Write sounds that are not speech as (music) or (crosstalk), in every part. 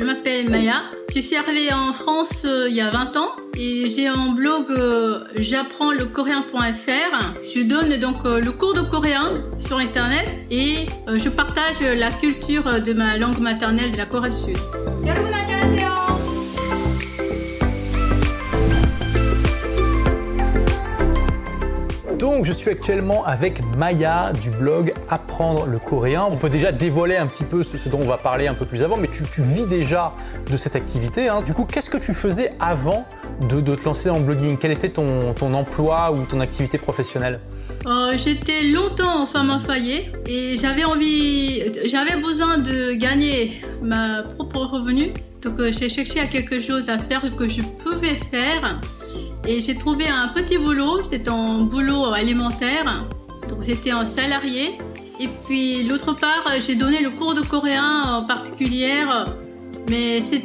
Je m'appelle Maya. Je suis arrivée en France euh, il y a 20 ans et j'ai un blog euh, j'apprends le. Je donne donc euh, le cours de coréen sur internet et euh, je partage la culture de ma langue maternelle de la Corée du Sud. Je suis actuellement avec Maya du blog Apprendre le coréen. On peut déjà dévoiler un petit peu ce, dont on va parler un peu plus avant, mais tu, vis déjà de cette activité. hein. Du coup, qu'est-ce que tu faisais avant de, te lancer le blogging? Quel était ton, emploi ou ton activité professionnelle? Euh, J'étais longtemps en femme au foyer et j'avais envie, j'avais besoin de gagner ma propre revenu. Donc euh, j'ai cherché à quelque chose à faire que je pouvais faire et j'ai trouvé un petit boulot. C'était un boulot alimentaire. Donc j'étais un salarié. Et puis l'autre part, j'ai donné le cours de coréen en particulier, mais c'est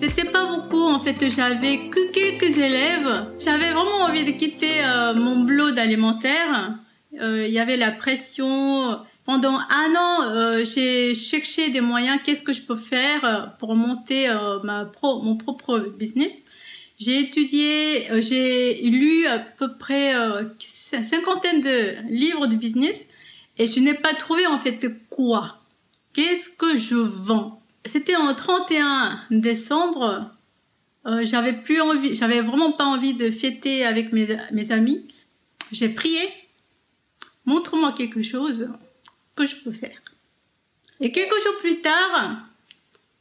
c'était pas beaucoup en fait, j'avais que quelques élèves. J'avais vraiment envie de quitter euh, mon boulot d'alimentaire. Euh, Il y avait la pression. Pendant un an, euh, j'ai cherché des moyens. Qu'est-ce que je peux faire pour monter ma pro, mon propre business? J'ai étudié, euh, j'ai lu à peu près euh, cinquantaine de livres de business et je n'ai pas trouvé en fait quoi. Qu'est-ce que je vends? C'était en 31 décembre. Euh, j'avais plus envie, j'avais vraiment pas envie de fêter avec mes, mes amis. J'ai prié. Montre-moi quelque chose que je peux faire. Et quelques jours plus tard,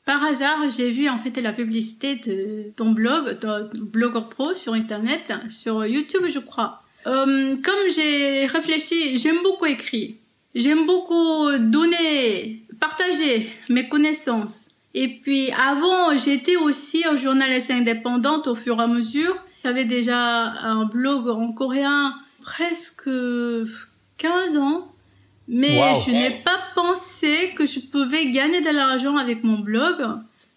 par hasard, j'ai vu en fait la publicité de ton blog, de Blogger Pro sur Internet, sur YouTube, je crois. Euh, comme j'ai réfléchi, j'aime beaucoup écrire. J'aime beaucoup donner, partager mes connaissances. Et puis avant, j'étais aussi journaliste indépendante au fur et à mesure. J'avais déjà un blog en coréen presque 15 ans. Mais Wow. je n'ai pas pensé que je pouvais gagner de l'argent avec mon blog.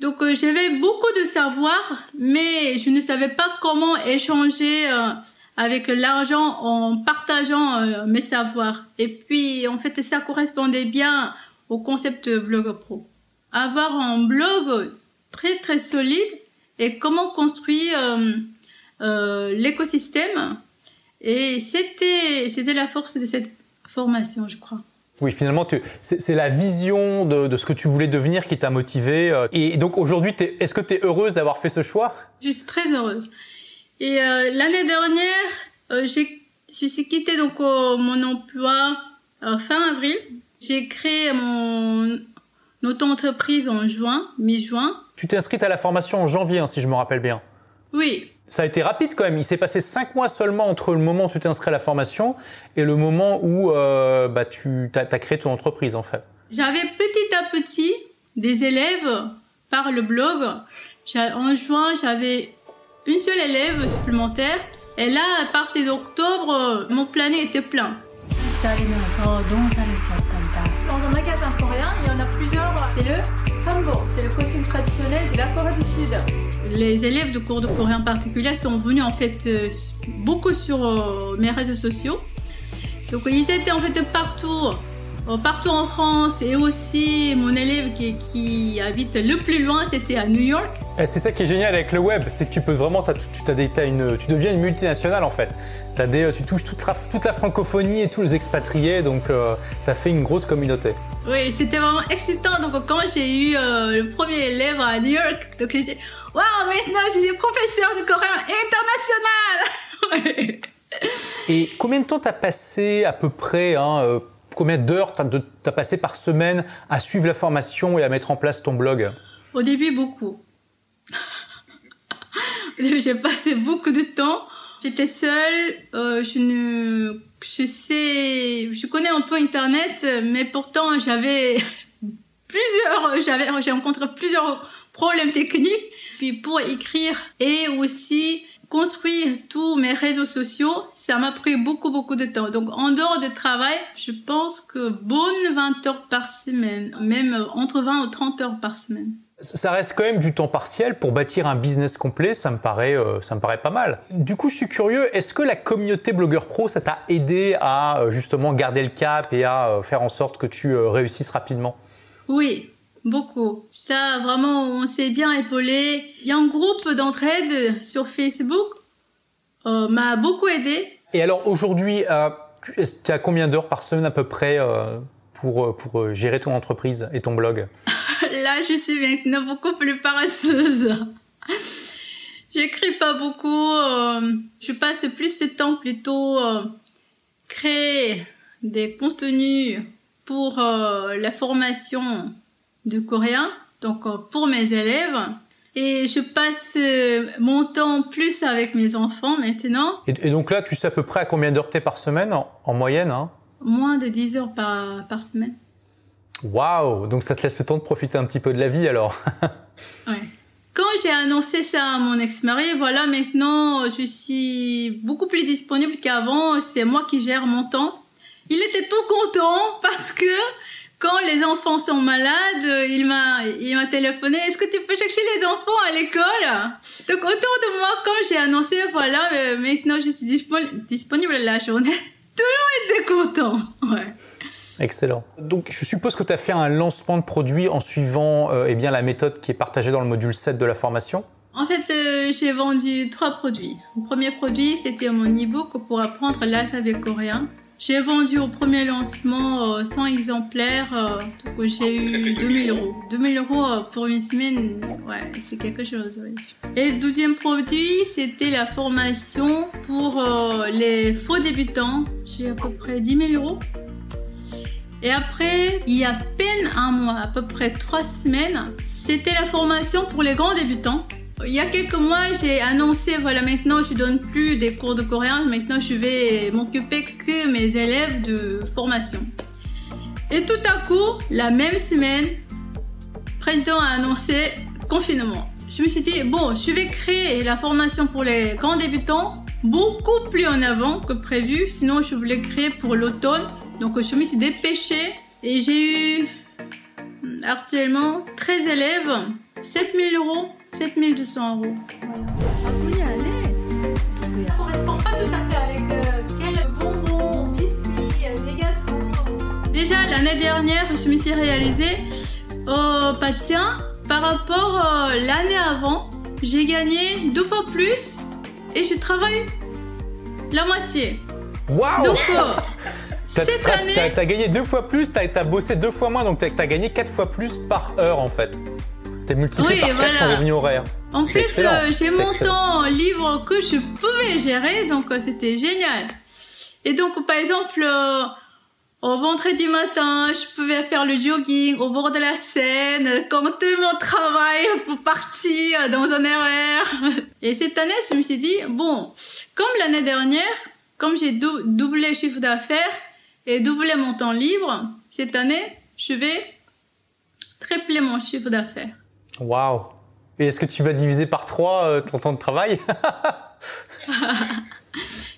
Donc euh, j'avais beaucoup de savoir, mais je ne savais pas comment échanger euh, avec l'argent en partageant euh, mes savoirs. Et puis en fait ça correspondait bien au concept de blog pro. Avoir un blog très très solide et comment construire l'écosystème. Et c'était c'était la force de cette formation, je crois. Oui, finalement, c'est la vision de, de ce que tu voulais devenir qui t'a motivé. euh, Et donc aujourd'hui, est-ce que tu es heureuse d'avoir fait ce choix? Je suis très heureuse. Et euh, l'année dernière, euh, j'ai, je suis quittée donc euh, mon emploi euh, fin avril. J'ai créé mon auto-entreprise en juin, mi-juin. Tu t'es inscrite à la formation en janvier, hein, si je me rappelle bien. Oui, ça a été rapide quand même. Il s'est passé cinq mois seulement entre le moment où tu t'es inscrit à la formation et le moment où euh, bah, tu as, créé ton entreprise en fait. J'avais petit à petit des élèves par le blog. En juin, j'avais une seule élève supplémentaire. Et là, à partir d'octobre, mon planning était plein. Dans un magasin coréen, il y en a plusieurs, rappelez-le c'est le costume traditionnel de la Corée du Sud. Les élèves de cours de coréen particulier sont venus en fait euh, beaucoup sur euh, mes réseaux sociaux. Donc ils étaient en fait partout, euh, partout en France et aussi mon élève qui habite le plus loin, c'était à New York. Et C'est ça qui est génial avec le web, c'est que tu peux vraiment, tu, t'as des- t'as une, tu deviens une multinationale en fait. Des, tu touches toute la, toute la francophonie et tous les expatriés, donc euh, ça fait une grosse communauté. Oui, c'était vraiment excitant. Donc quand j'ai eu euh, le premier élève à New York, donc j'ai dit Waouh, maintenant je suis professeur de coréen international (laughs) Et combien de temps t'as passé à peu près, hein, euh, combien d'heures t'as, t'as passé par semaine à suivre la formation et à mettre en place ton blog? Au début, beaucoup. (laughs) J'ai passé beaucoup de temps. J'étais seule. euh, je ne, je sais, je connais un peu Internet, mais pourtant j'avais (laughs) plusieurs, j'avais, j'ai rencontré plusieurs problèmes techniques. Puis pour écrire et aussi construire tous mes réseaux sociaux, ça m'a pris beaucoup beaucoup de temps. Donc en dehors de travail, je pense que bonne 20 heures par semaine, même entre 20 ou 30 heures par semaine. Ça reste quand même du temps partiel pour bâtir un business complet, ça me paraît, euh, ça me paraît pas mal. Du coup, je suis curieux, est-ce que la communauté blogueur pro, ça t'a aidé à euh, justement garder le cap et à euh, faire en sorte que tu réussisses rapidement? Oui, Beaucoup. Ça, vraiment, on s'est bien épaulé. Il y a un groupe d'entraide sur Facebook. M'a beaucoup aidé. Et alors aujourd'hui, tu, as combien d'heures par semaine à peu près pour, pour gérer ton entreprise et ton blog? (laughs) Là, je suis maintenant beaucoup plus paresseuse. J'écris pas beaucoup. euh, je passe plus de temps plutôt euh, créer des contenus pour euh, la formation du coréen, donc euh, pour mes élèves. Et je passe mon temps plus avec mes enfants maintenant, et, et donc là, tu sais à peu près à combien d'heures t'es par semaine en, en moyenne hein? Moins de 10 heures par, par semaine. Waouh Donc ça te laisse le temps de profiter un petit peu de la vie alors (laughs) Ouais. Quand j'ai annoncé ça à mon ex-mari, voilà, maintenant je suis beaucoup plus disponible qu'avant. C'est moi qui gère mon temps. Il était tout content parce que quand les enfants sont malades, il m'a, il m'a téléphoné. Est-ce que tu peux chercher les enfants à l'école? Donc autour de moi, quand j'ai annoncé, voilà, euh, maintenant je suis dispo- disponible la journée. (laughs) Tout le monde était content. Ouais. Excellent. Donc je suppose que tu as fait un lancement de produit en suivant euh, eh bien, la méthode qui est partagée dans le module 7 de la formation? En fait, euh, j'ai vendu trois produits. Le premier produit, c'était mon e-book pour apprendre l'alphabet coréen. J'ai vendu au premier lancement euh, 100 exemplaires, euh, donc j'ai eu 2000 euros. 2000 euros euh, pour une semaine, ouais, c'est quelque chose. oui. Et le deuxième produit, c'était la formation pour euh, les faux débutants. J'ai à peu près 10 000 euros. Et après, il y a à peine un mois, à peu près trois semaines, c'était la formation pour les grands débutants. Il y a quelques mois, j'ai annoncé, voilà, maintenant je donne plus des cours de coréen, maintenant je vais m'occuper que mes élèves de formation. Et tout à coup, la même semaine, le président a annoncé confinement. Je me suis dit, bon, je vais créer la formation pour les grands débutants beaucoup plus en avant que prévu, sinon je voulais créer pour l'automne. Donc je me suis dépêchée et j'ai eu hum, actuellement 13 élèves, 7000 euros, 7200 euros. Voilà. Ça ne correspond pas tout à fait avec quel bonbon, biscuit, dégâts. Déjà l'année dernière, je me suis réalisée au patien par rapport à l'année avant. J'ai gagné deux fois plus et je travaille la moitié. Wow. T'as cette t'as- année- t'as- t'as gagné deux fois plus, t'as as bossé deux fois moins, donc t'as as gagné quatre fois plus par heure en fait. T'as multiplié Oui, par quatre ton revenu horaire. En C'est plus, euh, j'ai c'est mon excellent. temps libre que je pouvais gérer, donc euh, c'était génial. Et donc, par exemple, euh, au vendredi matin, je pouvais faire le jogging au bord de la Seine, quand tout le monde travaille pour partir dans un RER. (laughs) Et cette année, je me suis dit, bon, comme l'année dernière, comme j'ai dou- doublé le chiffre d'affaires et doublé mon temps libre, cette année, je vais tripler mon chiffre d'affaires. Waouh Et est-ce que tu vas diviser par trois euh, ton temps de travail? (laughs)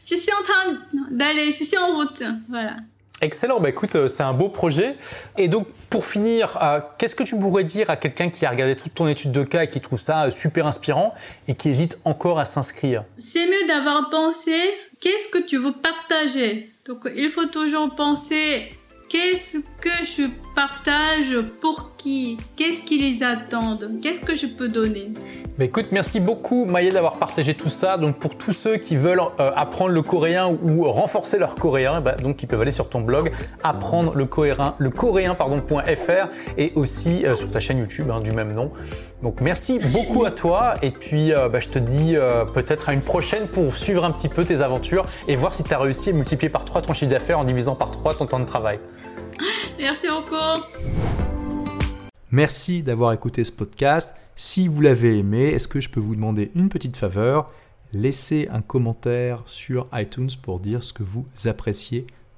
Je suis en train d'aller, je suis en route, voilà. Excellent, bah écoute, euh, c'est un beau projet. Et donc, pour finir, euh, qu'est-ce que tu pourrais dire à quelqu'un qui a regardé toute ton étude de cas et qui trouve ça super inspirant et qui hésite encore à s'inscrire? C'est mieux d'avoir pensé qu'est-ce que tu veux partager? Donc il faut toujours penser qu'est-ce que je partage pour qui? Qu'est-ce qui les attendent? Qu'est-ce que je peux donner? Bah écoute, merci beaucoup Maïa d'avoir partagé tout ça. Donc pour tous ceux qui veulent euh, apprendre le coréen ou renforcer leur coréen, bah, donc ils peuvent aller sur ton blog apprendre le coréen, le coréen et aussi euh, sur ta chaîne YouTube hein, du même nom. Donc merci beaucoup à toi et puis euh, bah, je te dis euh, peut-être à une prochaine pour suivre un petit peu tes aventures et voir si tu as réussi à multiplier par 3 ton chiffre d'affaires en divisant par 3 ton temps de travail. Merci beaucoup. Merci d'avoir écouté ce podcast. Si vous l'avez aimé, est-ce que je peux vous demander une petite faveur? Laissez un commentaire sur iTunes pour dire ce que vous appréciez